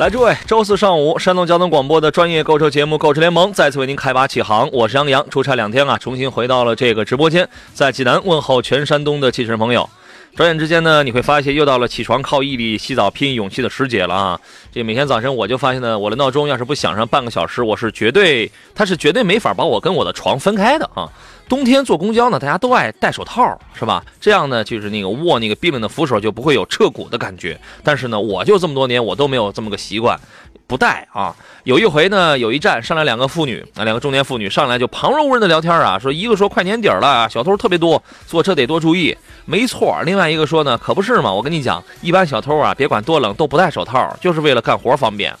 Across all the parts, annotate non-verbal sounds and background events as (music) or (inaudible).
来，诸位，周四上午，山东交通广播的专业购车节目《购车联盟》再次为您开拔启航。我是杨洋，出差两天啊，重新回到了这个直播间，在济南问候全山东的汽车朋友。转眼之间呢，你会发现又到了起床靠毅力、洗澡拼勇气的时节了啊！这每天早晨我就发现呢，我的闹钟要是不响上半个小时，我是绝对，它是绝对没法把我跟我的床分开的啊！冬天坐公交呢，大家都爱戴手套，是吧？这样呢，就是那个握那个冰冷的扶手就不会有彻骨的感觉。但是呢，我就这么多年我都没有这么个习惯，不戴啊。有一回呢，有一站上来两个妇女啊，两个中年妇女上来就旁若无人的聊天啊，说一个说快年底了，小偷特别多，坐车得多注意。没错，另外一个说呢，可不是嘛，我跟你讲，一般小偷啊，别管多冷都不戴手套，就是为了干活方便。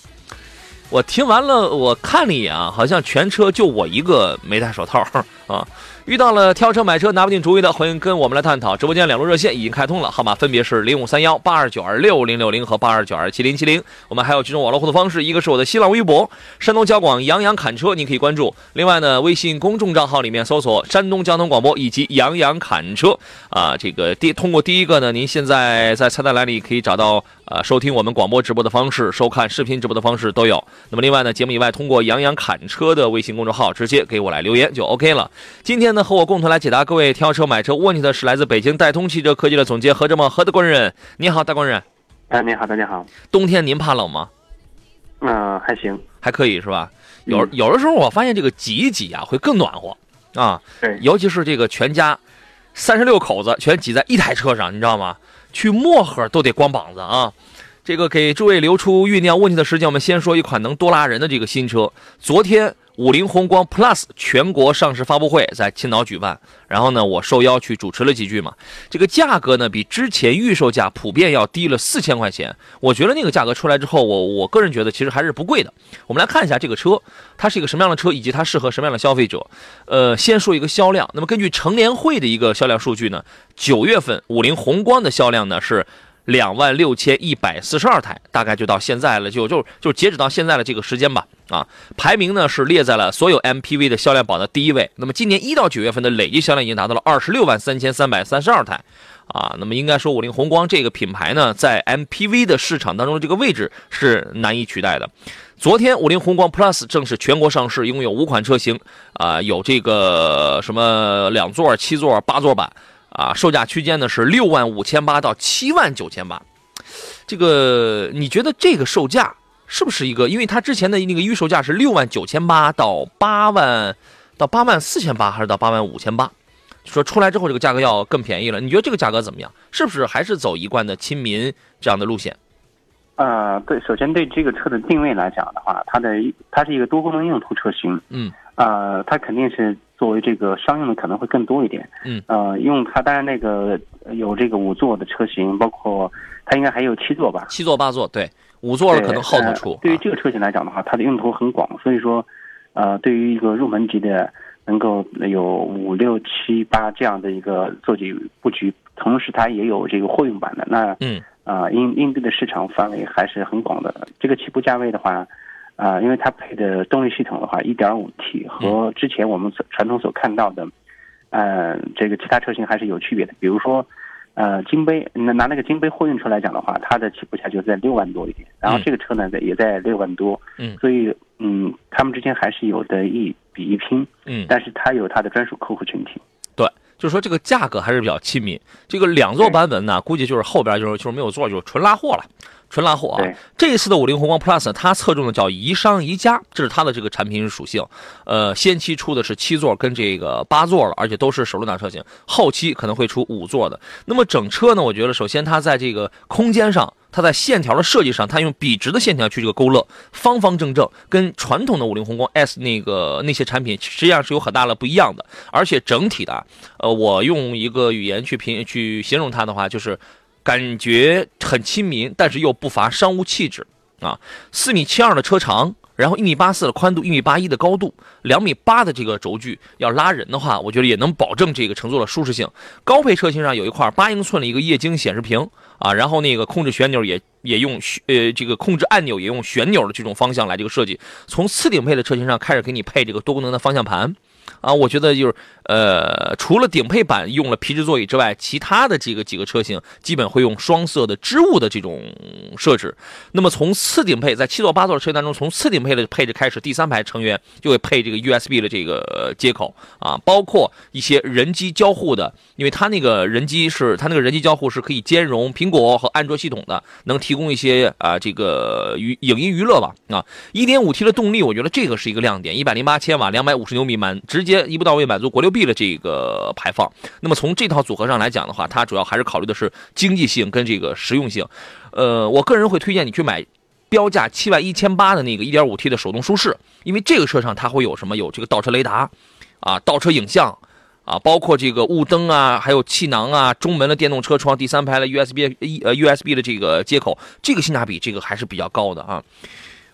我听完了，我看了一眼啊，好像全车就我一个没戴手套 (laughs) 啊。遇到了挑车买车拿不定主意的，欢迎跟我们来探讨。直播间两路热线已经开通了，号码分别是零五三幺八二九二六零六零和八二九二七零七零。我们还有几种网络互动方式，一个是我的新浪微博山东交广杨洋侃车，您可以关注。另外呢，微信公众账号里面搜索山东交通广播以及杨洋侃车啊，这个第通过第一个呢，您现在在菜单栏里可以找到呃收听我们广播直播的方式，收看视频直播的方式都有。那么另外呢，节目以外通过杨洋侃车的微信公众号直接给我来留言就 OK 了。今天呢。和我共同来解答各位挑车买车问题的是来自北京戴通汽车科技的总监何志茂何大官人。你好，大官人。哎，你好，大家好。冬天您怕冷吗？嗯，还行，还可以是吧？有有的时候我发现这个挤一挤啊，会更暖和啊。对，尤其是这个全家三十六口子全挤在一台车上，你知道吗？去漠河都得光膀子啊。这个给诸位留出酝酿问题的时间，我们先说一款能多拉人的这个新车。昨天。五菱宏光 Plus 全国上市发布会在青岛举办，然后呢，我受邀去主持了几句嘛。这个价格呢，比之前预售价普遍要低了四千块钱。我觉得那个价格出来之后，我我个人觉得其实还是不贵的。我们来看一下这个车，它是一个什么样的车，以及它适合什么样的消费者。呃，先说一个销量。那么根据乘联会的一个销量数据呢，九月份五菱宏光的销量呢是。两万六千一百四十二台，大概就到现在了，就就就截止到现在的这个时间吧。啊，排名呢是列在了所有 MPV 的销量榜的第一位。那么今年一到九月份的累计销量已经达到了二十六万三千三百三十二台。啊，那么应该说五菱宏光这个品牌呢，在 MPV 的市场当中的这个位置是难以取代的。昨天五菱宏光 Plus 正式全国上市，一共有五款车型，啊，有这个什么两座、七座、八座版。啊，售价区间呢是六万五千八到七万九千八，这个你觉得这个售价是不是一个？因为它之前的那个预售价是六万九千八到八万到八万四千八，还是到八万五千八？说出来之后这个价格要更便宜了，你觉得这个价格怎么样？是不是还是走一贯的亲民这样的路线？呃，对，首先对这个车的定位来讲的话，它的它是一个多功能用途车型，嗯，呃，它肯定是。作为这个商用的可能会更多一点，嗯，呃，用它当然那个有这个五座的车型，包括它应该还有七座吧，七座八座，对，五座的可能后头出。对于这个车型来讲的话，它的用途很广，所以说，呃，对于一个入门级的，能够有五六七八这样的一个座椅布局，同时它也有这个货运版的，那嗯，啊，应应对的市场范围还是很广的。这个起步价位的话。啊，因为它配的动力系统的话，1.5T 和之前我们所传统所看到的，呃，这个其他车型还是有区别的。比如说，呃，金杯，那拿那个金杯货运车来讲的话，它的起步价就在六万多一点，然后这个车呢，在也在六万多，嗯，所以，嗯，他们之间还是有的一比一拼，嗯，但是它有它的专属客户群体，对，就是说这个价格还是比较亲民。这个两座版本呢，估计就是后边就是就是没有座，就是纯拉货了。纯拉货啊！这一次的五菱宏光 Plus，它侧重的叫宜商宜家，这是它的这个产品属性。呃，先期出的是七座跟这个八座了，而且都是手动挡车型。后期可能会出五座的。那么整车呢，我觉得首先它在这个空间上它在线条的设计上，它用笔直的线条去这个勾勒，方方正正，跟传统的五菱宏光 S 那个那些产品实际上是有很大的不一样的。而且整体的，呃，我用一个语言去评去形容它的话，就是感觉很亲民，但是又不乏商务气质啊。四米七二的车长。然后一米八四的宽度，一米八一的高度，两米八的这个轴距，要拉人的话，我觉得也能保证这个乘坐的舒适性。高配车型上有一块八英寸的一个液晶显示屏啊，然后那个控制旋钮也也用呃这个控制按钮也用旋钮的这种方向来这个设计。从次顶配的车型上开始给你配这个多功能的方向盘。啊，我觉得就是，呃，除了顶配版用了皮质座椅之外，其他的几个几个车型基本会用双色的织物的这种设置。那么从次顶配，在七座八座的车型当中，从次顶配的配置开始，第三排成员就会配这个 USB 的这个接口啊，包括一些人机交互的，因为它那个人机是它那个人机交互是可以兼容苹果和安卓系统的，能提供一些啊这个娱影音娱乐吧啊。1.5T 的动力，我觉得这个是一个亮点，一百零八千瓦，两百五十牛米满直。接一步到位满足国六 B 的这个排放，那么从这套组合上来讲的话，它主要还是考虑的是经济性跟这个实用性。呃，我个人会推荐你去买标价七万一千八的那个 1.5T 的手动舒适，因为这个车上它会有什么？有这个倒车雷达啊，倒车影像啊，包括这个雾灯啊，还有气囊啊，中门的电动车窗，第三排的 USB 呃 USB 的这个接口，这个性价比这个还是比较高的啊。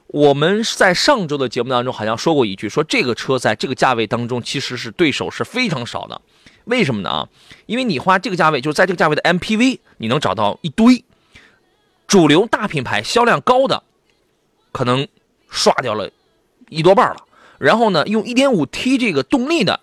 我们在上周的节目当中好像说过一句，说这个车在这个价位当中其实是对手是非常少的，为什么呢？啊，因为你花这个价位，就是在这个价位的 MPV，你能找到一堆主流大品牌销量高的，可能刷掉了一多半了。然后呢，用 1.5T 这个动力的，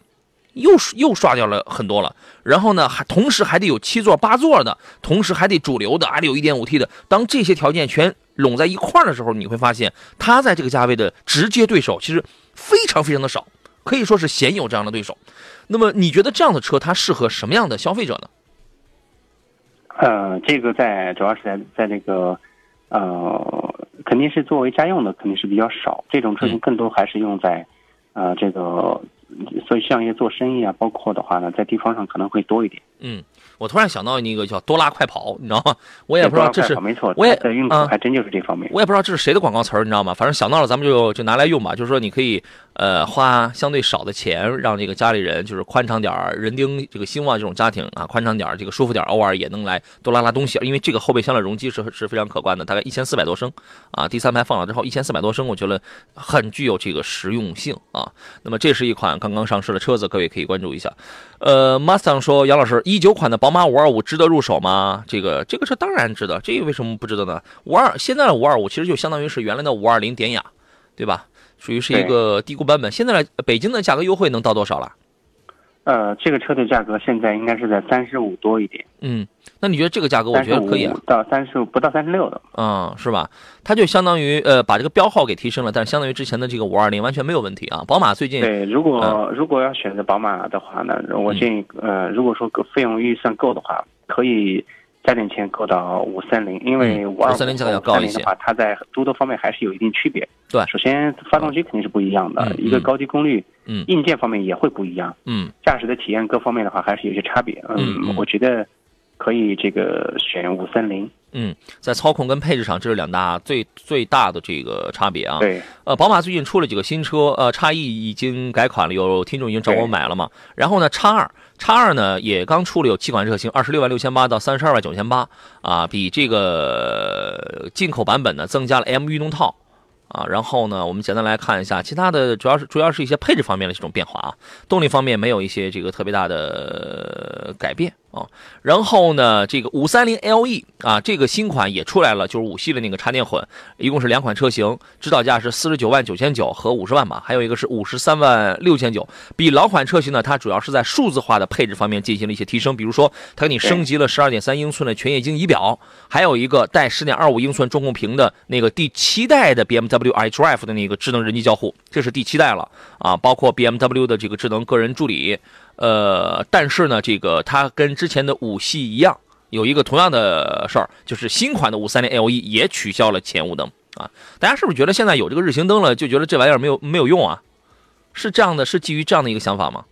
又又刷掉了很多了。然后呢，还同时还得有七座八座的，同时还得主流的，还得有 1.5T 的。当这些条件全拢在一块儿的时候，你会发现它在这个价位的直接对手其实非常非常的少，可以说是鲜有这样的对手。那么你觉得这样的车它适合什么样的消费者呢？呃，这个在主要是在在那个呃，肯定是作为家用的肯定是比较少，这种车型更多还是用在呃这个所以像一些做生意啊，包括的话呢，在地方上可能会多一点。嗯。我突然想到那个叫多拉快跑，你知道吗？我也不知道这是，没错，我也在运口还真就是这方面。我也不知道这是谁的广告词儿，你知道吗？反正想到了，咱们就就拿来用吧。就是说，你可以呃花相对少的钱，让这个家里人就是宽敞点儿，人丁这个兴旺这种家庭啊，宽敞点儿，这个舒服点儿，偶尔也能来多拉拉东西。因为这个后备箱的容积是是非常可观的，大概一千四百多升啊。第三排放了之后，一千四百多升，我觉得很具有这个实用性啊。那么这是一款刚刚上市的车子，各位可以关注一下。呃，Mustang 说，杨老师，一九款的宝马五二五值得入手吗？这个这个车当然值得，这个为什么不值得呢？五二现在的五二五其实就相当于是原来的五二零典雅，对吧？属于是一个低估版本。现在的北京的价格优惠能到多少了？呃，这个车的价格现在应该是在三十五多一点。嗯，那你觉得这个价格，我觉得可以啊，到三十五不到三十六的。嗯，是吧？它就相当于呃把这个标号给提升了，但是相当于之前的这个五二零完全没有问题啊。宝马最近对，如果如果要选择宝马的话呢，我建议呃，如果说费用预算够的话，可以加点钱购到五三零，因为五二三零价格要高一些的话，它在诸多方面还是有一定区别。对，首先发动机肯定是不一样的，一个高低功率。嗯，硬件方面也会不一样。嗯，驾驶的体验各方面的话还是有些差别。嗯，我觉得可以这个选五三零。嗯，在操控跟配置上，这是两大最最大的这个差别啊。对。呃，宝马最近出了几个新车，呃，叉 E 已经改款了，有听众已经找我买了嘛。然后呢，叉二，叉二呢也刚出了有七款车型，二十六万六千八到三十二万九千八啊，比这个进口版本呢增加了 M 运动套。啊，然后呢，我们简单来看一下其他的，主要是主要是一些配置方面的这种变化啊，动力方面没有一些这个特别大的改变。啊，然后呢，这个五三零 LE 啊，这个新款也出来了，就是五系的那个插电混，一共是两款车型，指导价是四十九万九千九和五十万吧，还有一个是五十三万六千九。比老款车型呢，它主要是在数字化的配置方面进行了一些提升，比如说它给你升级了十二点三英寸的全液晶仪表，还有一个带十点二五英寸中控屏的那个第七代的 BMW iDrive 的那个智能人机交互，这是第七代了啊，包括 BMW 的这个智能个人助理。呃，但是呢，这个它跟之前的五系一样，有一个同样的事儿，就是新款的五三零 LE 也取消了前雾灯啊。大家是不是觉得现在有这个日行灯了，就觉得这玩意儿没有没有用啊？是这样的，是基于这样的一个想法吗？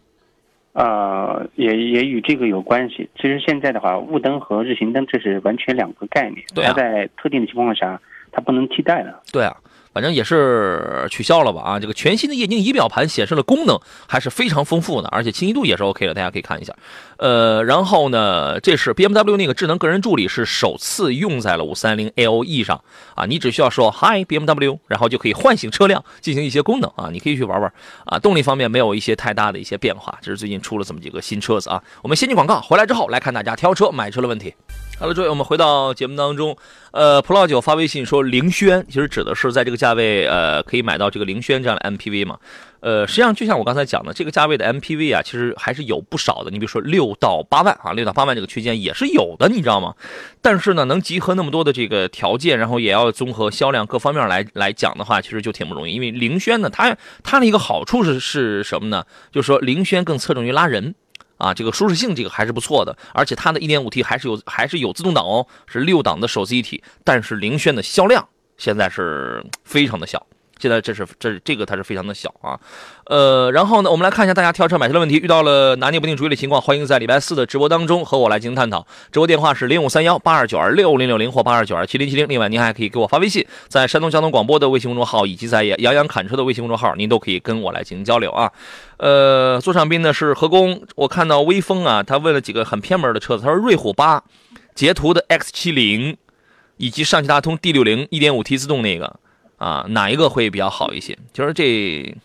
呃，也也与这个有关系。其实现在的话，雾灯和日行灯这是完全两个概念，对啊它在特定的情况下，它不能替代的。对啊，反正也是取消了吧啊！这个全新的液晶仪表盘显示的功能还是非常丰富的，而且清晰度也是 OK 的，大家可以看一下。呃，然后呢，这是 BMW 那个智能个人助理是首次用在了 530LE 上啊，你只需要说 Hi BMW，然后就可以唤醒车辆进行一些功能啊，你可以去玩玩啊。动力方面没有一些太大的一些变化，这是最近出了这么几个新车子啊。我们先进广告，回来之后来看大家挑车买车的问题。好了，诸位，我们回到节目当中。呃，普老九发微信说，凌轩其实指的是在这个价位，呃，可以买到这个凌轩这样的 MPV 嘛？呃，实际上就像我刚才讲的，这个价位的 MPV 啊，其实还是有不少的。你比如说六到八万啊，六到八万这个区间也是有的，你知道吗？但是呢，能集合那么多的这个条件，然后也要综合销量各方面来来讲的话，其实就挺不容易。因为凌轩呢，它它的一个好处是是什么呢？就是说凌轩更侧重于拉人。啊，这个舒适性这个还是不错的，而且它的一点五 T 还是有还是有自动挡哦，是六档的手自一体，但是凌轩的销量现在是非常的小，现在这是这这个它是非常的小啊，呃，然后呢，我们来看一下大家挑车买车的问题，遇到了拿捏不定主意的情况，欢迎在礼拜四的直播当中和我来进行探讨。直播电话是零五三幺八二九二六零六零或八二九二七零七零，另外您还可以给我发微信，在山东交通广播的微信公众号以及在杨洋侃车的微信公众号，您都可以跟我来进行交流啊。呃，座上宾呢是何工，我看到微风啊，他问了几个很偏门的车子，他说瑞虎八、捷途的 X 七零以及上汽大通 D 六零一点五 T 自动那个啊，哪一个会比较好一些？就是这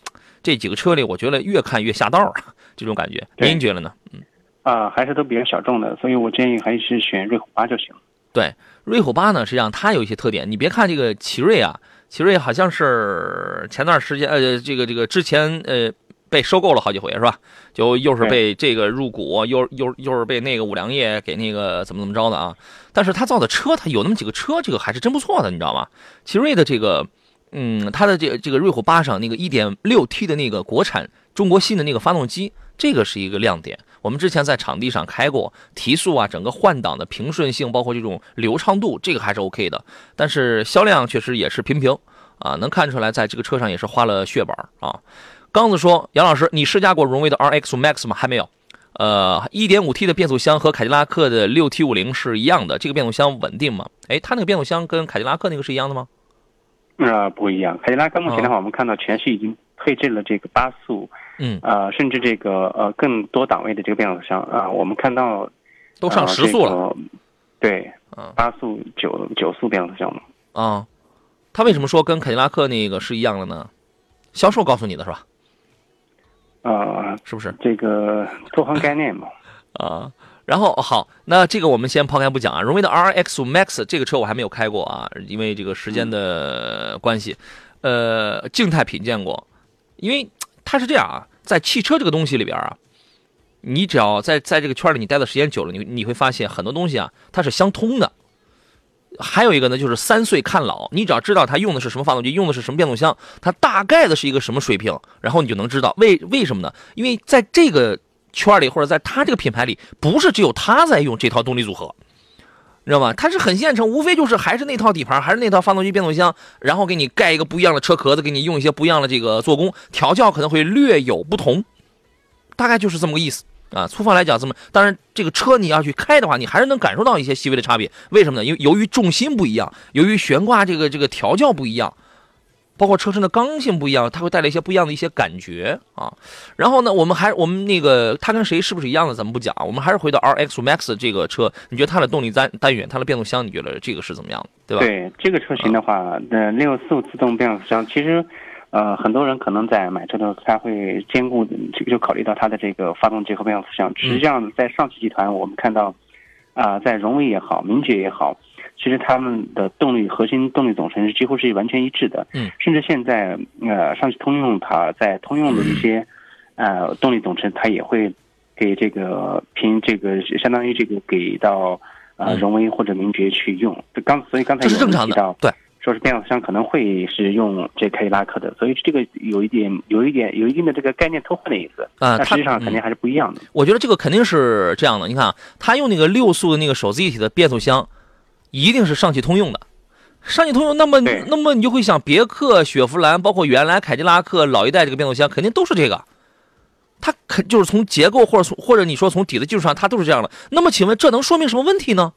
这几个车里，我觉得越看越下道啊，这种感觉，您觉得呢？嗯，啊、还是都比较小众的，所以我建议还是选瑞虎八就行。对，瑞虎八呢，实际上它有一些特点，你别看这个奇瑞啊，奇瑞好像是前段时间呃，这个这个之前呃。被收购了好几回是吧？就又是被这个入股，又又又是被那个五粮液给那个怎么怎么着的啊？但是他造的车，他有那么几个车，这个还是真不错的，你知道吗？奇瑞的这个，嗯，它的这这个瑞虎八上那个 1.6T 的那个国产中国新的那个发动机，这个是一个亮点。我们之前在场地上开过，提速啊，整个换挡的平顺性，包括这种流畅度，这个还是 OK 的。但是销量确实也是平平啊，能看出来在这个车上也是花了血本啊。刚子说：“杨老师，你试驾过荣威的 RX Max 吗？还没有。呃，1.5T 的变速箱和凯迪拉克的 6T50 是一样的，这个变速箱稳定吗？哎，它那个变速箱跟凯迪拉克那个是一样的吗？啊、不一样。凯迪拉克目前的话，我们看到全系已经配置了这个八速，嗯，呃，甚至这个呃更多档位的这个变速箱啊、我们看到都上呃时速了。这个对嗯，八速九九速变速箱嘛。啊，他为什么说跟凯迪拉克那个是一样的呢？销售告诉你的是吧？啊，是不是？这个多方概念嘛。(laughs) 啊，然后好，那这个我们先抛开不讲啊。荣威的 RX Max 这个车我还没有开过啊，因为这个时间的关系，呃，静态品鉴过，因为它是这样啊，在汽车这个东西里边啊，你只要在在这个圈里你待的时间久了，你你会发现很多东西啊，它是相通的。还有一个呢，就是三岁看老，你只要知道它用的是什么发动机，用的是什么变速箱，它大概的是一个什么水平，然后你就能知道为为什么呢？因为在这个圈里或者在它这个品牌里，不是只有它在用这套动力组合，你知道吗？它是很现成，无非就是还是那套底盘，还是那套发动机变速箱，然后给你盖一个不一样的车壳子，给你用一些不一样的这个做工，调教可能会略有不同，大概就是这么个意思。啊，粗放来讲，这么当然，这个车你要去开的话，你还是能感受到一些细微的差别。为什么呢？因为由于重心不一样，由于悬挂这个这个调教不一样，包括车身的刚性不一样，它会带来一些不一样的一些感觉啊。然后呢，我们还我们那个它跟谁是不是一样的，咱们不讲，我们还是回到 RX Max 这个车，你觉得它的动力单单元，它的变速箱，你觉得这个是怎么样的，对吧？对这个车型的话，呃，六速自动变速箱，其实，呃，很多人可能在买车的时候，他会兼顾这个，就考虑到它的这个发动机和变速箱。实际上，在上汽集团，我们看到，啊、在荣威也好，名爵也好，其实他们的动力核心动力总成是几乎是完全一致的。嗯，甚至现在，呃，上汽通用它在通用的一些，呃，动力总成，它也会给这个凭这个相当于这个给到。呃，嗯荣威或者名爵去用，这刚所以刚才这是有正常的人提到，，对。说是变速箱可能会是用这凯迪拉克的，所以这个有一点有一点有一定的这个概念偷换的意思，啊，但它实际上肯定还是不一样的。我觉得这个肯定是这样的。你看啊，它用那个六速的那个手自一体的变速箱，一定是上汽通用的。上汽通用，那么对那么你就会想，别克、雪佛兰，包括原来凯迪拉克老一代这个变速箱，肯定都是这个。它肯就是从结构或者从或者你说从底子技术上，它都是这样的。那么请问这能说明什么问题呢？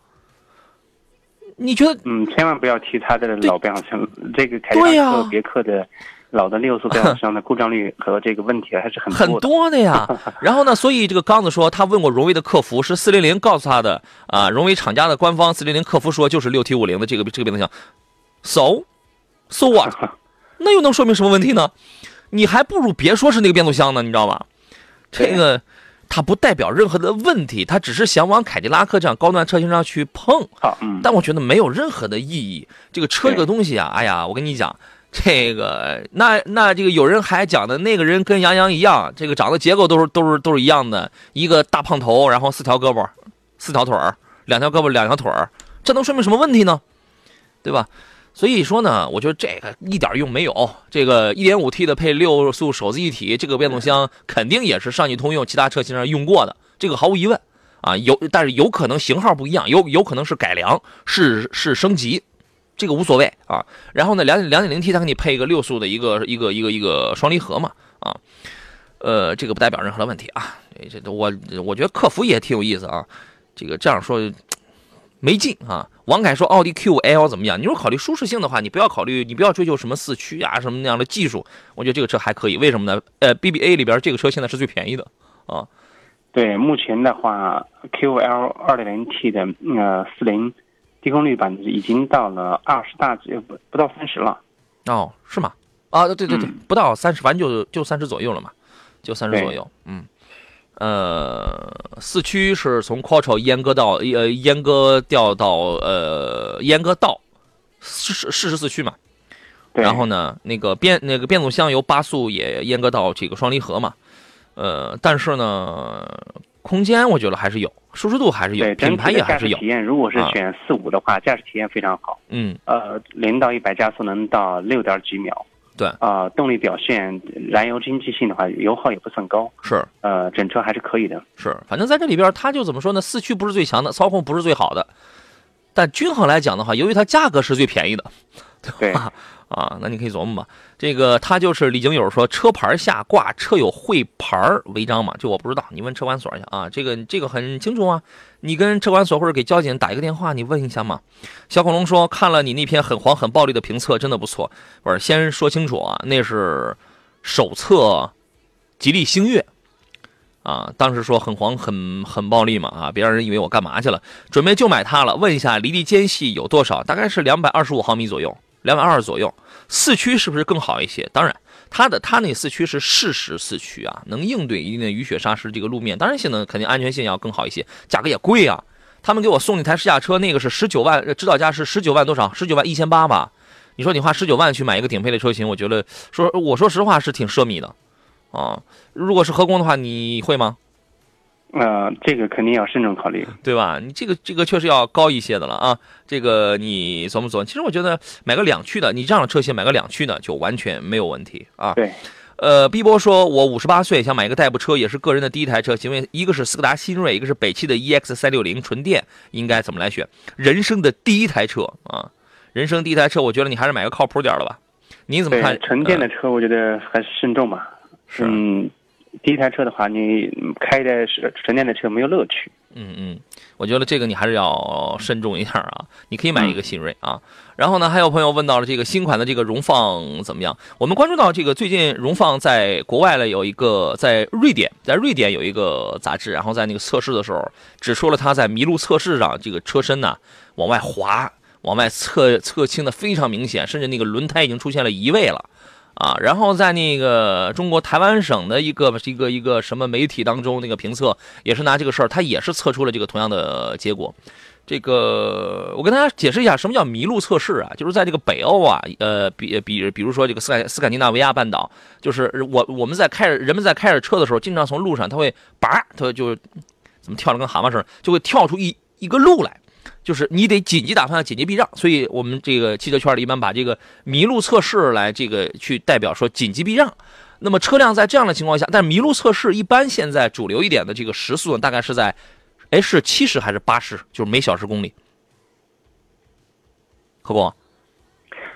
你觉得？嗯，千万不要提它的老变速箱，这个凯迪拉克、别克的老的六速变速箱的故障率和这个问题还是很很多的。多的呀。(laughs) 然后呢，所以这个刚子说，他问过荣威的客服，是四零零告诉他的啊。荣威厂家的官方四零零客服说，就是六 T 五零的这个这个变速箱。So so what？(laughs) 那又能说明什么问题呢？你还不如别说是那个变速箱呢，你知道吗？这个它不代表任何的问题，它只是想往凯迪拉克这样高端车型上去碰。好，嗯，但我觉得没有任何的意义。这个车这个东西啊，哎呀，我跟你讲，这个那那这个有人还讲的那个人跟杨洋一样，这个长得结构都是都是都是一样的，一个大胖头，然后四条胳膊，四条腿儿，两条胳膊两条腿儿，这能说明什么问题呢？对吧？所以说呢，我觉得这个一点用没有。这个 1.5T 的配六速手自一体，这个变速箱肯定也是上汽通用其他车型上用过的，这个毫无疑问啊。有，但是有可能型号不一样，有有可能是改良，是是升级，这个无所谓啊。然后呢，两两点零 T 它给你配一个六速的一个一个一个一个双离合嘛啊，呃，这个不代表任何的问题啊。这我我觉得客服也挺有意思啊，这个这样说没劲啊。王凯说奥迪 Q5L 怎么样？你说考虑舒适性的话，你不要考虑，你不要追求什么四驱啊什么那样的技术。我觉得这个车还可以，为什么呢？呃，BBA 里边这个车现在是最便宜的啊。对，目前的话 Q L 二.点零 T 的呃四零低功率版已经到了二十大几，不不到三十了。哦，是吗？啊，对对对，嗯不到三十，反正就就三十左右了嘛，就三十左右。嗯，呃，四驱是从 Quattro 阉割到呃阉割掉到呃阉割到四十四十四驱嘛。对，然后呢，那个变那个变速箱由八速也阉割到这个双离合嘛，呃，但是呢，空间我觉得还是有，舒适度还是有对，品牌也还是有体，验，如果是啊选四五的话，驾驶体验非常好。嗯，呃，零到一百加速能到六点几秒。对啊、动力表现，燃油经济性的话，油耗也不算高。是呃，整车还是可以的。是，反正在这里边，它就怎么说呢？四驱不是最强的，操控不是最好的，但均衡来讲的话，由于它价格是最便宜的，对吧，啊，那你可以琢磨吧。这个他就是李景友说，车牌下挂车友会牌违章嘛？这我不知道，你问车管所去啊。这个这个很清楚啊，你跟车管所或者给交警打一个电话，你问一下嘛。小恐龙说，看了你那篇很黄很暴力的评测，真的不错。不是，先说清楚啊，那是手册吉利星越。啊，当时说很黄很很暴力嘛啊，别让人以为我干嘛去了，准备就买它了。问一下离地间隙有多少？大概是两百二十五毫米左右，两百二十左右。四驱是不是更好一些？当然，它的它那四驱是适时四驱啊，能应对一定的雨雪沙石这个路面，当然性能肯定安全性要更好一些，价格也贵啊。他们给我送那台试驾车，那个是十九万，指导价是十九万多少？十九万一千八吧。你说你花十九万去买一个顶配的车型，我觉得说我说实话是挺奢靡的，啊，如果是合工的话，你会吗？呃，这个肯定要慎重考虑。(laughs) 对吧？你这个这个确实要高一些的了啊。这个你琢磨琢磨。其实我觉得买个两驱的，你这样的车型买个两驱的就完全没有问题啊。对，呃碧波说，我五十八岁，想买一个代步车，也是个人的第一台车。请问，一个是斯柯达新锐，一个是北汽的 EX 三六零纯电，应该怎么来选？人生的第一台车啊，人生第一台车，我觉得你还是买个靠谱点儿的吧。你怎么看？纯电呃的车，我觉得还是慎重吧。是嗯，第一台车的话，你开的是纯电的车没有乐趣。嗯嗯，我觉得这个你还是要慎重一下啊。(laughs) 你可以买一个新锐啊。然后呢，还有朋友问到了这个新款的这个荣放怎么样？我们关注到这个最近荣放在国外呢有一个在瑞典，在瑞典有一个杂志，然后在那个测试的时候只说了它在麋鹿测试上这个车身呢往外滑，往外侧侧倾的非常明显，甚至那个轮胎已经出现了移位了。啊，然后在那个中国台湾省的一个一个一个什么媒体当中，那个评测也是拿这个事儿，他也是测出了这个同样的结果。这个我跟大家解释一下，什么叫麋鹿测试啊？就是在这个北欧啊，呃，比比比如说这个斯堪斯堪的纳维亚半岛，就是我我们在开着人们在开着车的时候，经常从路上他会叭，他就怎么跳的跟蛤蟆似的，就会跳出一一个路来。就是你得紧急打方向，紧急避让，所以我们这个汽车圈里一般把这个麋鹿测试来这个去代表说紧急避让。那么车辆在这样的情况下，但麋鹿测试一般现在主流一点的这个时速呢，大概是在，哎是七十还是八十，就是每小时公里。可不，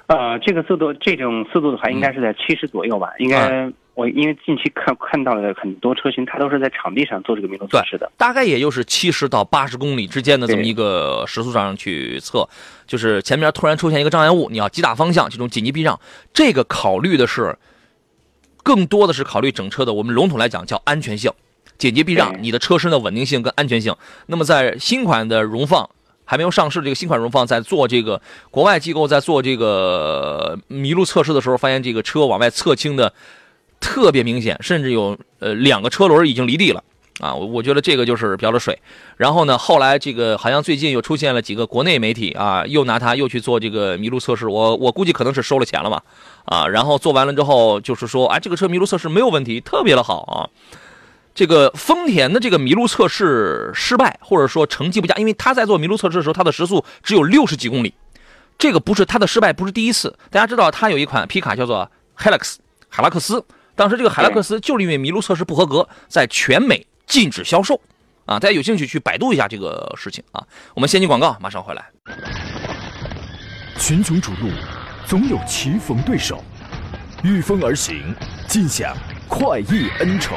呃，这个速度，这种速度的话，应该是在七十左右吧，应该我因为近期看看到了很多车型，它都是在场地上做这个麋鹿测试的，大概也就是七十到八十公里之间的这么一个时速上去测，就是前面突然出现一个障碍物，你要急打方向，这种紧急避让，这个考虑的是更多的是考虑整车的，我们笼统来讲叫安全性，紧急避让，你的车身的稳定性跟安全性。那么在新款的荣放还没有上市，这个新款荣放在做这个国外机构在做这个麋鹿测试的时候，发现这个车往外侧倾的。特别明显，甚至有呃两个车轮已经离地了啊！我我觉得这个就是飙了水。然后呢，后来这个好像最近又出现了几个国内媒体啊，又拿它又去做这个麋鹿测试。我我估计可能是收了钱了嘛啊！然后做完了之后，就是说，哎，这个车麋鹿测试没有问题，特别的好啊。这个丰田的这个麋鹿测试失败，或者说成绩不佳，因为他在做麋鹿测试的时候，它的时速只有六十几公里。这个不是它的失败，不是第一次。大家知道，它有一款皮卡叫做 Helix 海拉克斯。当时这个海拉克斯就是因为麋鹿测试不合格，在全美禁止销售，啊，大家有兴趣去百度一下这个事情啊。我们先进广告，马上回来。群雄逐鹿，总有棋逢对手，御风而行，尽享快意恩仇，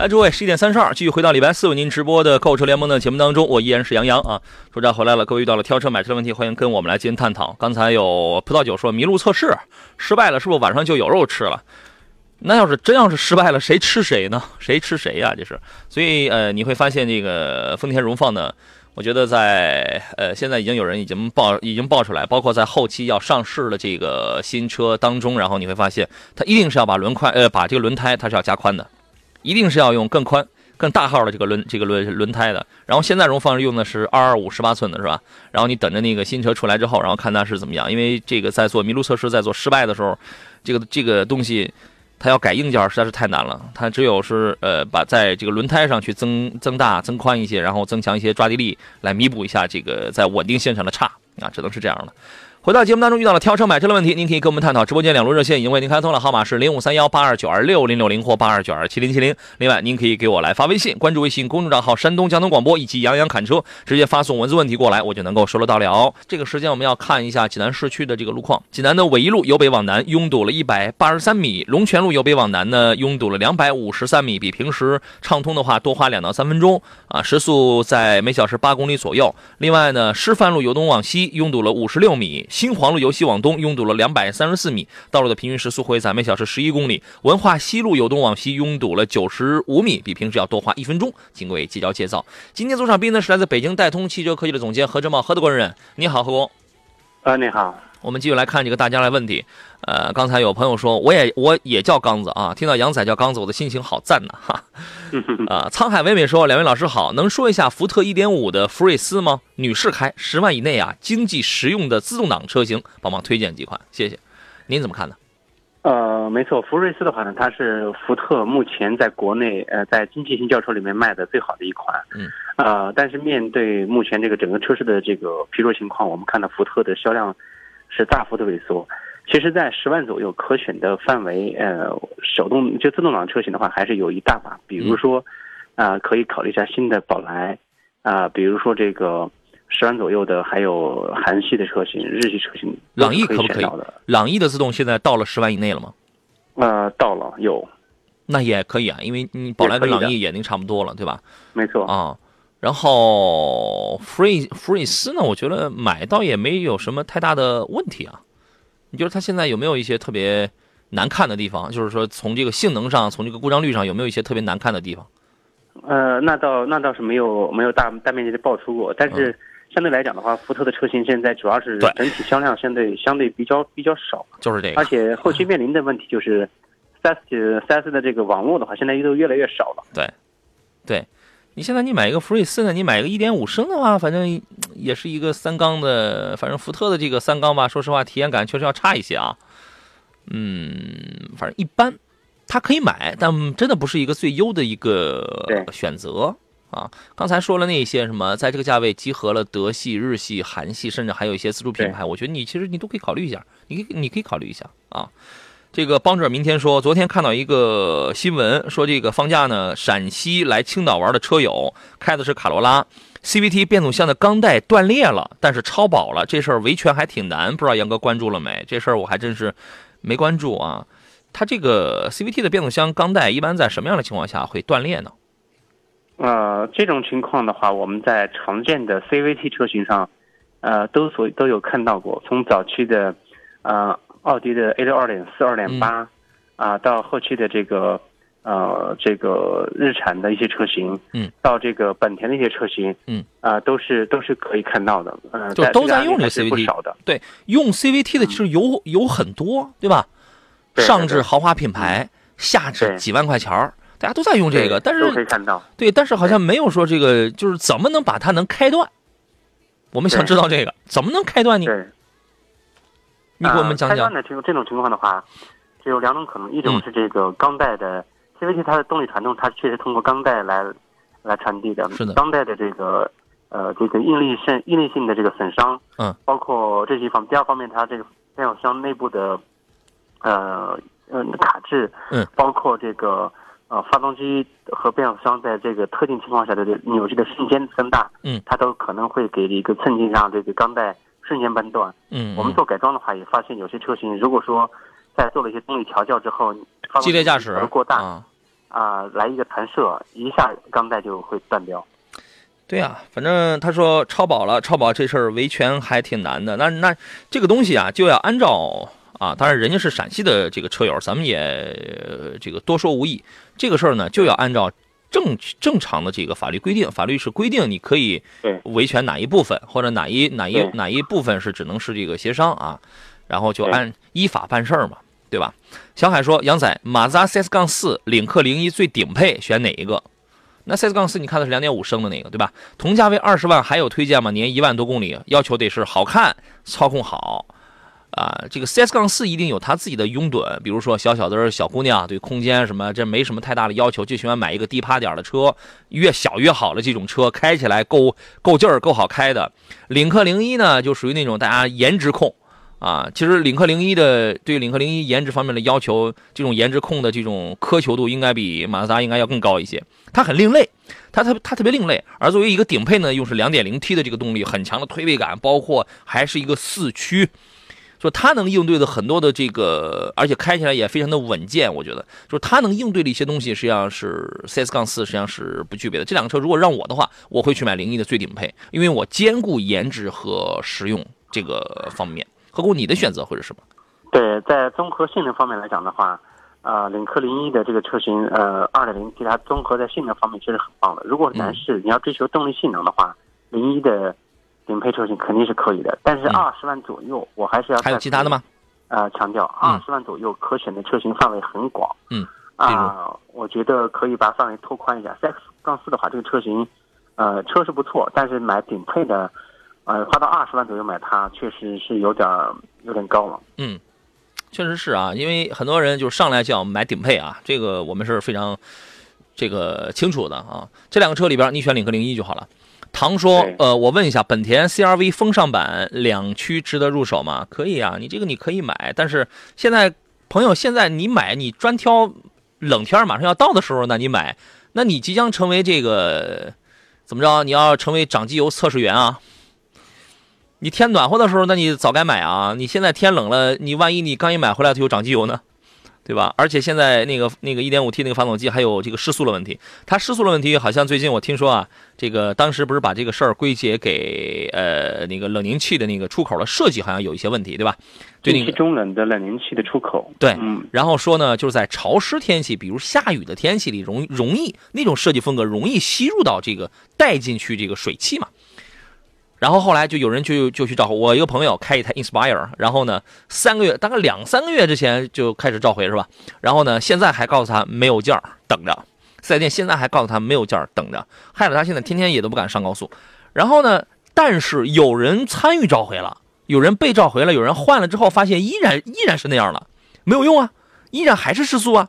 来，诸位，十一点三十二，继续回到礼拜四为您直播的购车联盟的节目当中，我依然是杨洋啊。出差回来了，各位遇到了挑车买车的问题，欢迎跟我们来进行探讨。刚才有葡萄酒说麋鹿测试失败了，是不是晚上就有肉吃了？那要是真要是失败了，谁吃谁呢？谁吃谁呀？这是，所以呃，你会发现这个丰田荣放呢，我觉得在呃现在已经有人已经报已经报出来，包括在后期要上市的这个新车当中，然后你会发现它一定是要把轮宽呃把这个轮胎它是要加宽的，一定是要用更宽更大号的这个轮这个轮轮胎的。然后现在荣放用的是二二五十八寸的是吧？然后你等着那个新车出来之后，然后看它是怎么样，因为这个在做麋鹿测试在做失败的时候，这个这个东西。它要改硬件实在是太难了，它只有是呃把在这个轮胎上去增增大增宽一些，然后增强一些抓地力，来弥补一下这个在稳定性上的差啊，只能是这样的。回到节目当中，遇到了挑车买车的问题，您可以跟我们探讨。直播间两路热线已经为您开通了，号码是零五三幺八二九二六零六零或八二九二七零七零。另外，您可以给我来发微信，关注微信公众账号“山东交通广播”以及“杨洋侃车”，直接发送文字问题过来，我就能够收得到了。这个时间我们要看一下济南市区的这个路况。济南的纬一路由北往南拥堵了一百八十三米，龙泉路由北往南呢拥堵了两百五十三米，比平时畅通的话多花两到三分钟啊，时速在每小时八公里左右。另外呢，师范路由东往西拥堵了五十六米，新黄路由西往往东拥堵了两百三十四米，道路的平均时速会在每小时十一公里。文化西路由东往西拥堵了九十五米，比平时要多花一分钟。请各位记交介绍。今天做场宾呢是来自北京戴通汽车科技的总监何振茂，何德国人。你好，何工。啊，你好。我们继续来看几个大家的问题。呃，刚才有朋友说，我也我也叫刚子啊，听到杨仔叫刚子，我的心情好赞呐哈。啊，(laughs) 沧海唯美说，两位老师好，能说一下福特1.5的福睿斯吗？女士开，十万以内啊，经济实用的自动挡车型，帮忙推荐几款，谢谢。您怎么看呢？呃，没错，福睿斯的话呢，它是福特目前在国内呃在经济型轿车里面卖的最好的一款。嗯。呃，但是面对目前这个整个车市的这个疲弱情况，我们看到福特的销量。是大幅的萎缩，其实，在十万左右可选的范围，呃，手动就自动挡车型的话，还是有一大把。比如说，啊，可以考虑一下新的宝来，啊，比如说这个十万左右的，还有韩系的车型、日系车型，朗逸可不可以？朗逸的自动现在到了十万以内了吗？呃，到了，有，那也可以啊，因为你宝来跟朗逸眼睛差不多了，对吧？没错啊。然后福瑞福瑞斯呢，我觉得买倒也没有什么太大的问题啊。你觉得它现在有没有一些特别难看的地方？就是说从这个性能上，从这个故障率上，有没有一些特别难看的地方？呃，那倒那倒是没有没有大大面积的爆出过。但是相对来讲的话，福特的车型现在主要是整体销量相对相对比较比较少，就是这个。而且后期面临的问题就是，四 S 四 S 的这个网络的话，现在都越来越少了。对，对。你现在你买一个福睿斯呢？你买一个一点五升的话，反正也是一个三缸的，反正福特的这个三缸吧，说实话体验感确实要差一些啊。嗯，反正一般，它可以买，但真的不是一个最优的一个选择啊。刚才说了那些什么，在这个价位集合了德系、日系、韩系，甚至还有一些自主品牌，我觉得你其实你都可以考虑一下，你可以你可以考虑一下啊。这个帮着明天说，昨天看到一个新闻，说这个放假呢，陕西来青岛玩的车友开的是卡罗拉，CVT 变速箱的钢带断裂了，但是超保了，这事儿维权还挺难，不知道杨哥关注了没？这事儿我还真是没关注啊。它这个 CVT 的变速箱钢带一般在什么样的情况下会断裂呢？呃，这种情况的话，我们在常见的 CVT 车型上，呃，都所都有看到过，从早期的，呃。奥迪的 A 六二点四、二点八，啊，到后期的这个，呃，这个日产的一些车型，嗯，到这个本田的一些车型，嗯，啊，都是都是可以看到的，嗯，就都在用这 CVT，不少的，对，用 CVT 的其实有有很多，对吧？上至豪华品牌，下至几万块钱儿，大家都在用这个，但是都可以看到，对，但是好像没有说这个就是怎么能把它能开断？我们想知道这个怎么能开断呢？对。你给我们讲讲。开关的这种这种情况的话，只有两种可能，一种是这个钢带的 CVT，它的动力传动它确实通过钢带来来传递的。是的。钢带的这个呃这个应力性应力性的这个损伤，嗯，包括这些方。第二方面，它这个变速箱内部的呃呃卡滞，嗯，包括这个呃发动机和变速箱在这个特定情况下的这扭矩的瞬间增大，嗯，它都可能会给一个寸劲上这个钢带。瞬间扳断。嗯，我们做改装的话，也发现有些车型，如果说在做了一些动力调教之后，激烈驾驶过大啊，来一个弹射，一下钢带就会断掉。对呀，反正他说超保了，超保这事儿维权还挺难的。那那这个东西啊，就要按照啊，当然人家是陕西的这个车友，咱们也这个多说无益。这个事儿呢，就要按照。正正常的这个法律规定，法律是规定你可以维权哪一部分，或者哪一哪一哪一部分是只能是这个协商啊，然后就按依法办事儿嘛，对吧？小海说：“杨仔，马自达 CS 杠四、领克零一最顶配选哪一个？那 CS 杠四你看的是两点五升的那个，对吧？同价位二十万还有推荐吗？年一万多公里，要求得是好看、操控好。”啊，这个 CS 杠四一定有它自己的拥趸，比如说小小的小姑娘对空间什么，这没什么太大的要求，就喜欢买一个低趴点的车，越小越好的这种车，开起来够够劲儿，够好开的。领克零一呢，就属于那种大家颜值控啊。其实领克零一的对领克零一颜值方面的要求，这种颜值控的这种苛求度，应该比马自达应该要更高一些。它很另类，它特它特别另类。而作为一个顶配呢，又是两点零 T 的这个动力，很强的推背感，包括还是一个四驱。说它能应对的很多的这个，而且开起来也非常的稳健，我觉得，就是它能应对的一些东西，实际上是 CS 杠四实际上是不具备的。这两个车如果让我的话，我会去买零一的最顶配，因为我兼顾颜值和实用这个方面。何故，你的选择会是什么？对，在综合性能方面来讲的话，呃，领克零一的这个车型，呃，二点零 T 它综合在性能方面确实很棒的。如果男士你要追求动力性能的话，零一的。顶配车型肯定是可以的，但是二十万左右，我还是要还有其他的吗？呃，强调二十万左右可选的车型范围很广。嗯，啊，我觉得可以把范围拓宽一下。X 杠四的话，这个车型，呃，车是不错，但是买顶配的，呃，花到二十万左右买它，确实是有点有点高了。嗯，确实是啊，因为很多人就上来就要买顶配啊，这个我们是非常这个清楚的啊。这两个车里边，你选领克零一就好了。唐说：“呃，我问一下，本田 CRV 风尚版两驱值得入手吗？可以啊，你这个你可以买。但是现在朋友，现在你买，你专挑冷天马上要到的时候，那你买，那你即将成为这个怎么着？你要成为长机油测试员啊？你天暖和的时候，那你早该买啊！你现在天冷了，你万一你刚一买回来它就长机油呢？”对吧？而且现在那个那个 1.5T 那个发动机还有这个失速的问题。它失速的问题，好像最近我听说啊，这个当时不是把这个事儿归结给呃那个冷凝器的那个出口的设计好像有一些问题，对吧？对那个中冷的冷凝器的出口。对，嗯。然后说呢，就是在潮湿天气，比如下雨的天气里，容容易那种设计风格容易吸入到这个带进去这个水汽嘛。然后后来就有人就就去召回，我一个朋友开一台 Inspire，然后呢三个月大概两三个月之前就开始召回是吧？然后呢现在还告诉他没有件儿等着，四 S 店现在还告诉他没有件儿等着，害得他现在天天也都不敢上高速。然后呢，但是有人参与召回了，有人被召回了，有人换了之后发现依然依然是那样了，没有用啊，依然还是失速啊。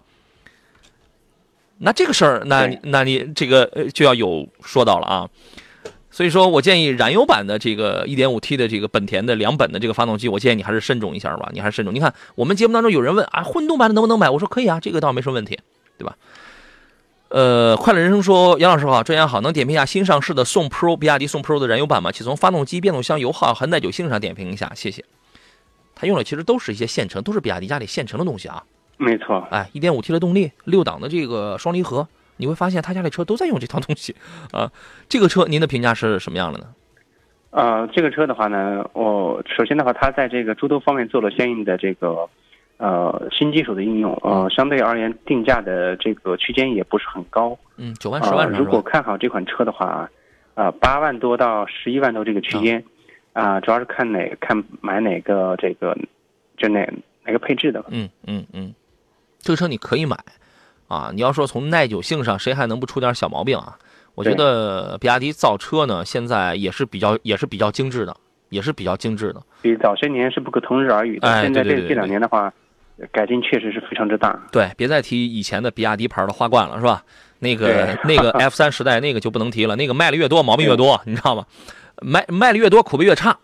那这个事儿，那那你这个就要有说到了啊。所以说我建议燃油版的这个 1.5T 的这个本田的两本的这个发动机，我建议你还是慎重一下吧，你还是慎重。你看我们节目当中有人问啊，混动版的能不能买？我说可以啊，这个倒没什么问题，对吧？呃，快乐人生说，杨老师好，专家好，能点评一下新上市的宋 Pro 比亚迪宋 Pro 的燃油版吗？请从发动机、变速箱、油耗和耐久性上点评一下，谢谢。它用的其实都是一些现成，都是比亚迪家里现成的东西啊。没错，哎，1.5T 的动力，六档的这个双离合，你会发现他家的车都在用这套东西啊。这个车您的评价是什么样的呢？呃，这个车的话呢，我首先的话，它在这个诸多方面做了相应的这个呃新技术的应用，呃，相对而言定价的这个区间也不是很高。嗯，九万、十万呃，如果？看好这款车的话，呃，八万多到十一万多这个区间，啊、主要是看哪看买哪个这个就哪哪个配置的。嗯嗯嗯，这个车你可以买啊。你要说从耐久性上，谁还能不出点小毛病啊？我觉得比亚迪造车呢，现在也是比较也是比较精致的，也是比较精致的。比早些年是不可同日而语的。哎现在这这两年的话，改进确实是非常之大。对，别再提以前的比亚迪牌的花冠了，是吧？那个那个 (laughs) F 三时代那个就不能提了，那个卖的越多毛病越多，你知道吗？卖卖的越多口碑越差。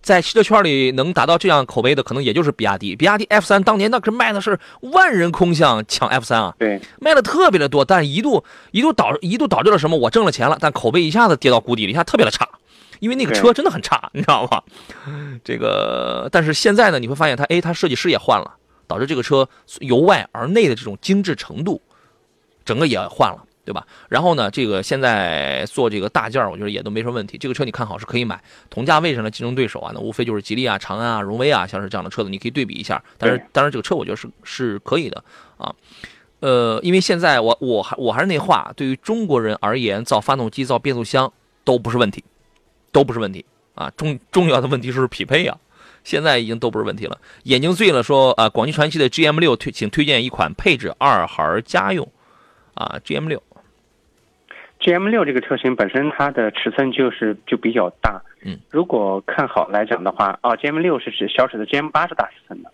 在汽车圈里能达到这样口碑的，可能也就是比亚迪。比亚迪 F 三当年那可卖的是万人空巷抢 F 三啊，对，卖的特别的多，但一度一度导一度导致了什么？我挣了钱了，但口碑一下子跌到谷底了，一下特别的差，因为那个车真的很差，(laughs) 你知道吗？这个，但是现在呢，你会发现它，哎，它设计师也换了，导致这个车由外而内的这种精致程度，整个也换了。对吧？然后呢，这个现在做这个大件儿，我觉得也都没什么问题。这个车你看好是可以买，同价位上的竞争对手啊，那无非就是吉利啊、长安啊、荣威啊，像是这样的车子，你可以对比一下。但是对，当然这个车我觉得是是可以的啊。呃，因为现在我我还我还是那话，对于中国人而言，造发动机、造变速箱都不是问题，都不是问题啊。重重要的问题是匹配啊。现在已经都不是问题了。眼睛醉了说啊，广汽传祺的 GM 六推，请推荐一款配置二孩家用啊，GM 六 GM 六这个车型本身它的尺寸就是就比较大，嗯，如果看好来讲的话，啊，GM 六是指小尺的，GM 八是大尺寸的，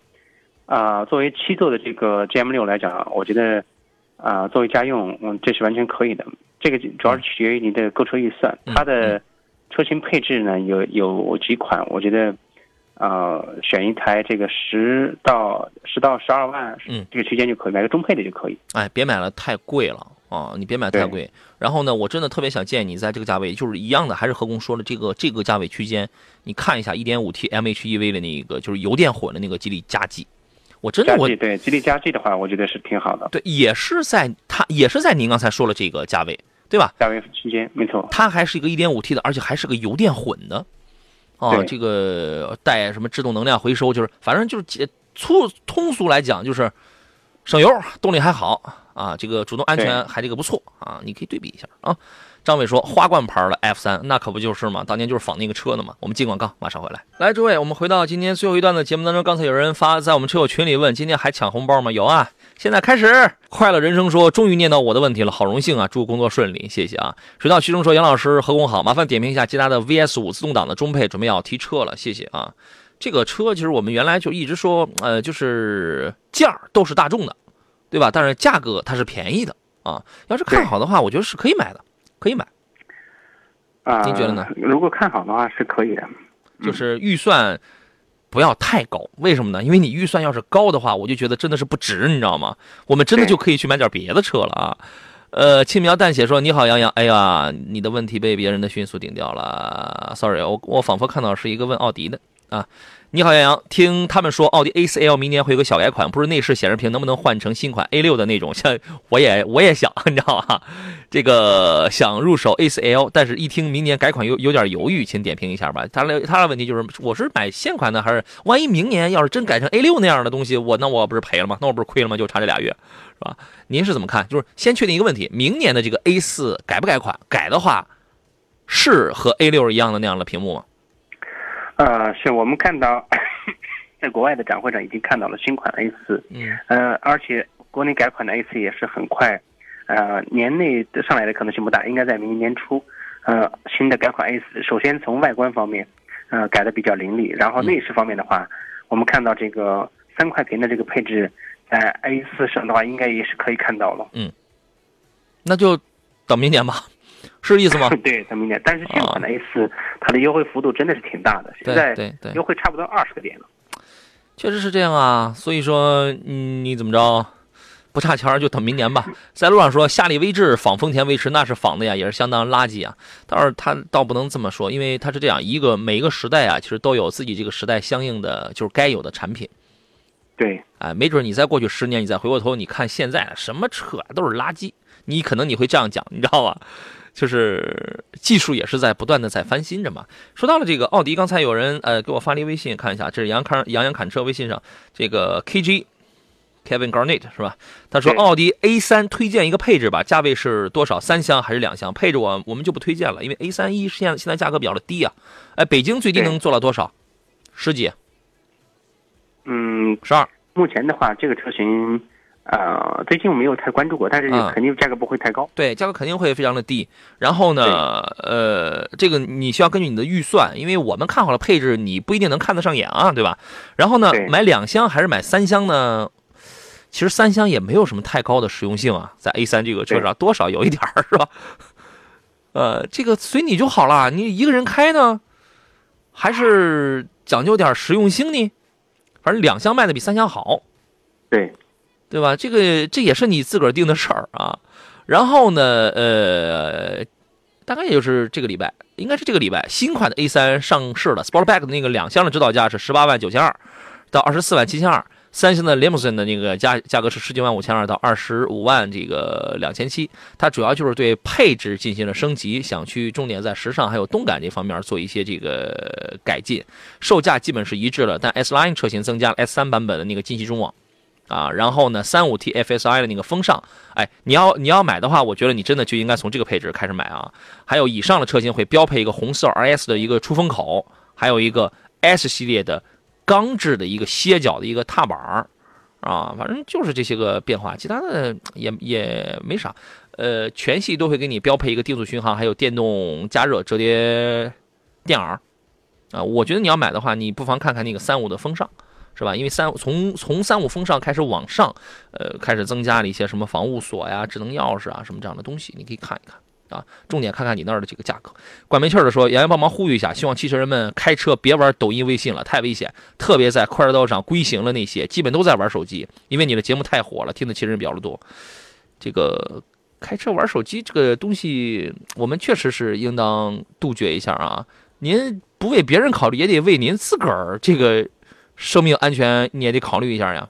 啊、作为七座的这个 GM 六来讲，我觉得，啊、作为家用，嗯，这是完全可以的。这个主要是取决于你的购车预算，嗯它的车型配置呢有有几款，我觉得，呃，选一台这个十到十到十二万，嗯，这个区间就可以，买个中配的就可以。哎，别买了太贵了啊！你别买太贵。然后呢，我真的特别想建议你在这个价位，就是一样的，还是何工说的这个这个价位区间，你看一下 1.5T MHEV 的那个就是油电混的那个吉利嘉际，我真的我对吉利嘉际的话，我觉得是挺好的，对也是在它也是在您刚才说了这个价位，对吧？价位区间没错。它还是一个 1.5T 的，而且还是个油电混的，啊，这个带什么制动能量回收，就是反正就是解粗通俗来讲就是省油，动力还好啊，这个主动安全还这个不错啊，你可以对比一下啊。张伟说花冠牌的 F 三，那可不就是嘛，当年就是仿那个车的嘛。我们进广告，马上回来。来，诸位，我们回到今天最后一段的节目当中。刚才有人发在我们车友群里问，今天还抢红包吗？有啊，现在开始。快乐人生说，终于念到我的问题了，好荣幸啊！祝工作顺利，谢谢啊。水到渠成说，杨老师何工好，麻烦点评一下捷达的 VS 五自动挡的中配，准备要提车了，谢谢啊。这个车其实我们原来就一直说，呃，就是件儿都是大众的，对吧？但是价格它是便宜的啊。要是看好的话，我觉得是可以买的，可以买。啊、您觉得呢？如果看好的话是可以的。就是预算不要太高，为什么呢？因为你预算要是高的话，我就觉得真的是不值，你知道吗？我们真的就可以去买点别的车了啊。呃，轻描淡写说：“你好，杨洋。哎呀，你的问题被别人的迅速顶掉了，sorry，我我仿佛看到是一个问奥迪的啊。你好，杨洋，听他们说奥迪 A4L 明年会有个小改款，不是内饰显示屏能不能换成新款 A6 的那种？像 (laughs) 我也我也想，(laughs) 你知道吧？这个想入手 A4L，但是一听明年改款有有点犹豫，请点评一下吧。他的他的问题就是，我是买现款呢，还是万一明年要是真改成 A6 那样的东西，我那我不是赔了吗？那我不是亏了吗？就差这俩月，是吧？您是怎么看？就是先确定一个问题，明年的这个 A4 改不改款？改的话，是和 A6 一样的那样的屏幕吗？呃，是我们看到，在国外的展会上已经看到了新款 A 四，嗯呃，而且国内改款的 A 四也是很快，呃，年内上来的可能性不大，应该在明年年初。呃，新的改款 A 四，首先从外观方面，呃，改的比较凌厉，然后内饰方面的话，我们看到这个三块屏的这个配置，在 A 四上的话，应该也是可以看到了。嗯那就等明年吧，是意思吗？(laughs) 对，等明年。但是现款的 A 四，它的优惠幅度真的是挺大的，现在对对优惠差不多二十个点了。确实是这样啊，所以说，嗯，你怎么着，不差钱就等明年吧。在路上说夏利威志仿丰田威驰，那是仿的呀，也是相当垃圾啊。倒是他倒不能这么说，因为他是这样一个每一个时代啊，其实都有自己这个时代相应的就是该有的产品。对，哎，没准你再过去十年，你再回过头，你看现在什么车都是垃圾，你可能你会这样讲，你知道吧？就是技术也是在不断的在翻新着嘛。说到了这个奥迪，刚才有人呃给我发了一微信，看一下，这是杨康杨洋侃车微信上这个 KG Kevin Garnett 是吧？他说奥迪 A 三推荐一个配置吧，价位是多少？三厢还是两厢？配置我我们就不推荐了，因为 A 三一现在现在价格比较的低啊。哎，北京最低能做到多少？十几？嗯，十二。目前的话，这个车型。呃，最近我没有太关注过，但是肯定价格不会太高。对，价格肯定会非常的低。然后呢，呃，这个你需要根据你的预算，因为我们看好了配置，你不一定能看得上眼啊，对吧？然后呢，买两厢还是买三厢呢？其实三厢也没有什么太高的实用性啊，在 A 三这个车上多少有一点儿是吧？(laughs) 呃，这个随你就好了。你一个人开呢，还是讲究点实用性呢？反正两厢卖的比三厢好。对。对吧？这个这也是你自个儿定的事儿啊。然后呢，呃，大概也就是这个礼拜，应该是这个礼拜，新款的 A3 上市了。Sportback 的那个两厢的指导价是十八万九千二到二十四万七千二，三星的 Limousine 的那个价价格是十九万五千二到二十五万这个两千七。它主要就是对配置进行了升级，想去重点在时尚还有动感这方面做一些这个改进。售价基本是一致了，但 S Line 车型增加了 S3 版本的那个进气中网。啊，然后呢，三五 T FSI 的那个风尚，哎，你要你要买的话，我觉得你真的就应该从这个配置开始买啊。还有以上的车型会标配一个红色 RS 的一个出风口，还有一个 S 系列的钢制的一个歇脚的一个踏板儿，啊，反正就是这些个变化，其他的也也没啥。呃，全系都会给你标配一个定速巡航，还有电动加热折叠电耳，啊，我觉得你要买的话，你不妨看看那个三五的风尚。是吧？因为三从从三五风尚开始往上，呃，开始增加了一些什么防雾锁呀、智能钥匙啊什么这样的东西，你可以看一看啊。重点看看你那儿的这个价格。管没气儿的说，杨洋帮忙呼吁一下，希望汽车人们开车别玩抖音、微信了，太危险。特别在快车道上龟行了那些，基本都在玩手机，因为你的节目太火了，听的汽车人比较多。这个开车玩手机这个东西，我们确实是应当杜绝一下啊。您不为别人考虑，也得为您自个儿这个。生命安全你也得考虑一下呀。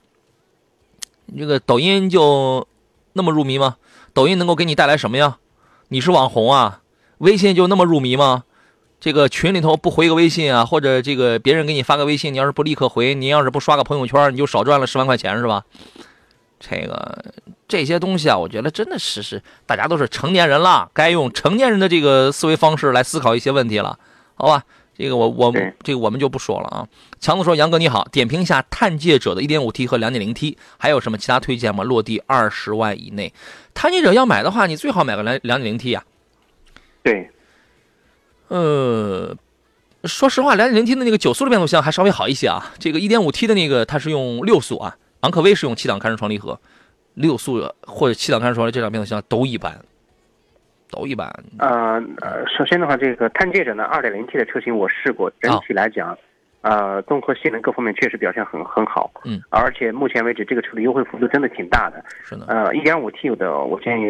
你这个抖音就那么入迷吗？抖音能够给你带来什么呀？你是网红啊？微信就那么入迷吗？这个群里头不回个微信啊，或者这个别人给你发个微信，你要是不立刻回，你要是不刷个朋友圈，你就少赚了十万块钱是吧？这个这些东西啊，我觉得真的是是大家都是成年人了，该用成年人的这个思维方式来思考一些问题了，好吧？这个我我这个我们就不说了啊。强子说：“杨哥你好，点评一下探界者的 1.5T 和 2.0T，还有什么其他推荐吗？落地二十万以内，探界者要买的话，你最好买个两 2.0T 呀。”对。呃，说实话，2.0T 的那个九速的变速箱还稍微好一些啊。这个 1.5T 的那个它是用六速啊，昂科威是用七档干式双离合，六速或者七档干式双离合这两变速箱都一般。都一般。呃呃，首先的话，这个探界者呢，2.0T 的车型我试过，整体来讲，呃，综合性能各方面确实表现很很好。嗯。而且目前为止，这个车的优惠幅度真的挺大的。是的。呃，1.5T 的我建议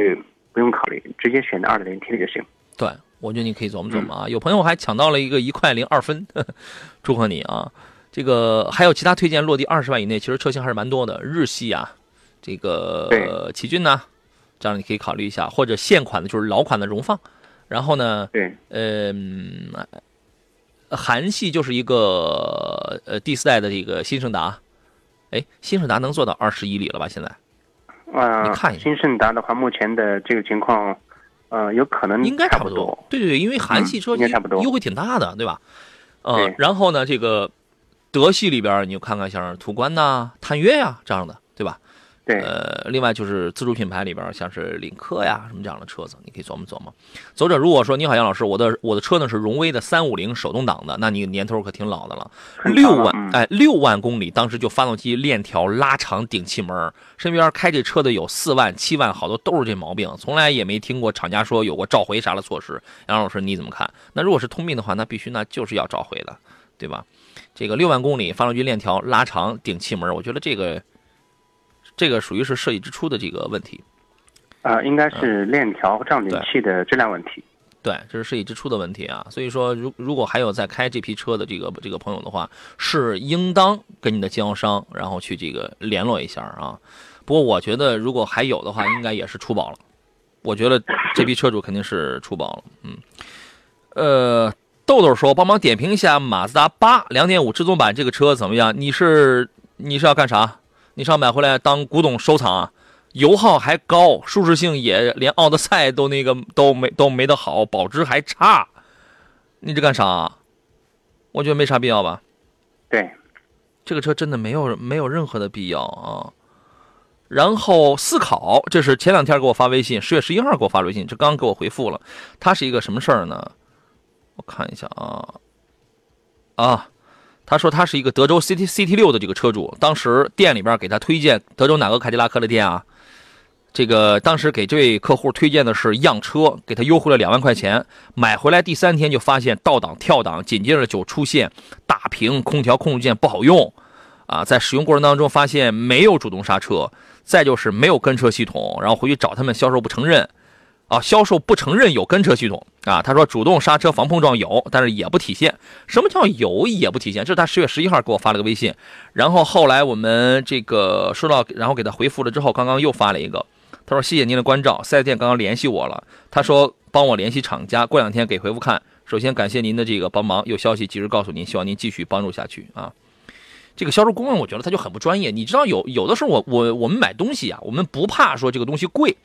不用考虑，直接选的 2.0T 的就行。对，我觉得你可以琢磨琢磨啊。有朋友还抢到了一个一块零二分，(laughs) 祝贺你啊！这个还有其他推荐落地二十万以内，其实车型还是蛮多的，日系啊，这个奇骏呢。这样你可以考虑一下，或者现款的，就是老款的荣放，然后呢，对，嗯，韩系就是一个呃第四代的这个新胜达，哎，新胜达能做到二十一里了吧？现在，啊，你看一下新胜达的话，目前的这个情况，呃，有可能应该差不多，对对对，因为韩系车优惠挺大的，对吧？呃，然后呢，这个德系里边，你就看看像途观呐、探岳呀这样的，对吧？对，呃，另外就是自主品牌里边，像是领克呀什么这样的车子，你可以琢磨琢磨。走者如果说你好，杨老师，我的我的车呢是荣威的三五零手动挡的，那你年头可挺老的了，六万哎六万公里，当时就发动机链条拉长顶气门，身边开这车的有四万七万，好多都是这毛病，从来也没听过厂家说有过召回啥的措施。杨老师你怎么看？那如果是通病的话，那必须那就是要召回的，对吧？这个六万公里发动机链条拉长顶气门，我觉得这个。这个属于是设计之初的这个问题，啊，应该是链条胀紧器的质量问题。对，这是设计之初的问题啊。所以说，如如果还有在开这批车的这个这个朋友的话，是应当跟你的经销商然后去这个联络一下啊。不过我觉得，如果还有的话，应该也是出保了。我觉得这批车主肯定是出保了。嗯，呃，豆豆说，帮忙点评一下马自达八两点五智尊版这个车怎么样？你是你是要干啥？你上买回来当古董收藏啊，油耗还高，舒适性也连奥德赛都那个都没都没得好，保值还差，你这干啥？我觉得没啥必要吧。对，这个车真的没有没有任何的必要啊。然后思考，这是前两天给我发微信，十月十一号给我发微信，这刚给我回复了。它是一个什么事儿呢？我看一下啊啊。他说他是一个德州 CT CT 六的这个车主，当时店里边给他推荐德州哪个凯迪拉克的店啊？这个当时给这位客户推荐的是样车，给他优惠了两万块钱。买回来第三天就发现倒档跳档，紧接着就出现大屏空调控制键不好用，啊，在使用过程当中发现没有主动刹车，再就是没有跟车系统，然后回去找他们销售不承认。啊，销售不承认有跟车系统啊，他说主动刹车防碰撞有，但是也不体现。什么叫有也不体现？这是他十月十一号给我发了个微信，然后后来我们这个收到，然后给他回复了之后，刚刚又发了一个，他说谢谢您的关照，四 S 店刚刚联系我了，他说帮我联系厂家，过两天给回复看。首先感谢您的这个帮忙，有消息及时告诉您，希望您继续帮助下去啊。这个销售顾问我觉得他就很不专业，你知道有有的时候我我我们买东西啊，我们不怕说这个东西贵。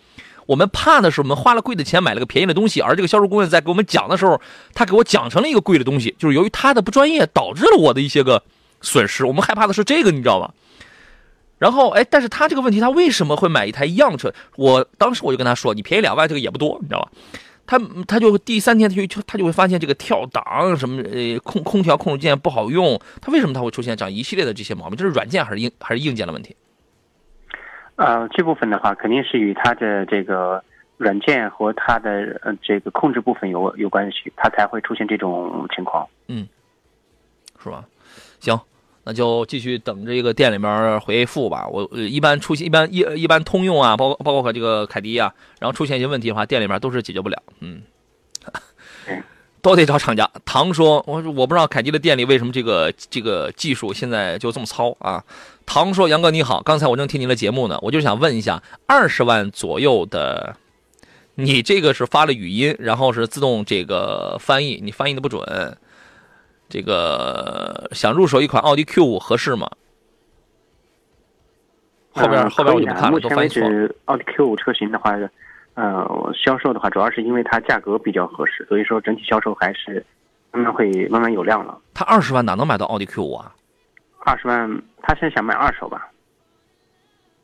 我们怕的是，我们花了贵的钱买了个便宜的东西，而这个销售顾问在给我们讲的时候，他给我讲成了一个贵的东西，就是由于他的不专业导致了我的一些个损失。我们害怕的是这个，你知道吧？然后，哎，但是他这个问题，他为什么会买一台样车？我当时我就跟他说，你便宜两万，这个也不多，你知道吧？他他就第三天他就他就会发现这个跳档什么呃空空调控制键不好用，他为什么他会出现这样一系列的这些毛病？这是软件还是硬还是硬件的问题？呃，这部分的话，肯定是与它的这个软件和它的呃这个控制部分有有关系，它才会出现这种情况。嗯，是吧？行，那就继续等这个店里面回复吧。我一般出现一般一一般通用啊，包包括和这个凯迪啊，然后出现一些问题的话，店里面都是解决不了。嗯。都得找厂家。唐说：“我我不知道凯迪的店里为什么这个这个技术现在就这么糙啊。”唐说：“杨哥你好，刚才我正听您的节目呢，我就想问一下，二十万左右的，你这个是发了语音，然后是自动这个翻译，你翻译的不准。这个想入手一款奥迪 Q 五合适吗？后边后边我就不看了，都翻译错。奥迪 Q 五车型的话。”呃，销售的话，主要是因为它价格比较合适，所以说整体销售还是慢慢会慢慢有量了。它二十万哪能买到奥迪 Q 五啊？二十万，他现在想买二手吧？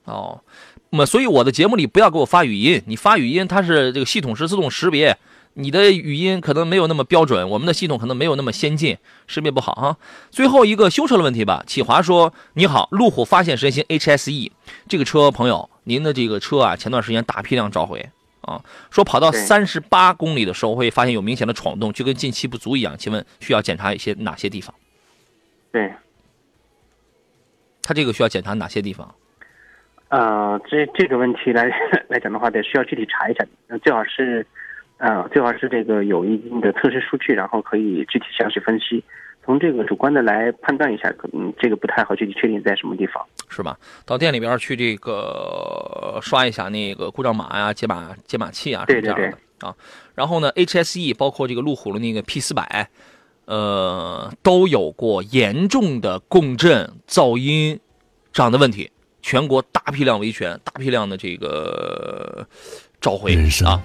哦，那么所以我的节目里不要给我发语音，你发语音它是这个系统是自动识别，你的语音可能没有那么标准，我们的系统可能没有那么先进，识别不好哈。最后一个修车的问题吧，启华说：“你好，路虎发现神行 HSE 这个车，朋友，您的这个车啊，前段时间大批量召回。”啊，说跑到三十八公里的时候会发现有明显的闯动，就跟进气不足一样。请问需要检查一些哪些地方？对，他这个需要检查哪些地方？呃，这这个问题来 (laughs) 来讲的话，得需要具体查一下。最好是，呃，最好是这个有一定的测试数据，然后可以具体详细分析。从这个主观的来判断一下，可能这个不太好具体确定在什么地方，是吧？到店里边去这个刷一下那个故障码呀、解码解码器啊，对对对啊。然后呢，HSE 包括这个路虎的那个 P 四百，呃，都有过严重的共振、噪音这样的问题，全国大批量维权、大批量的这个召回啊。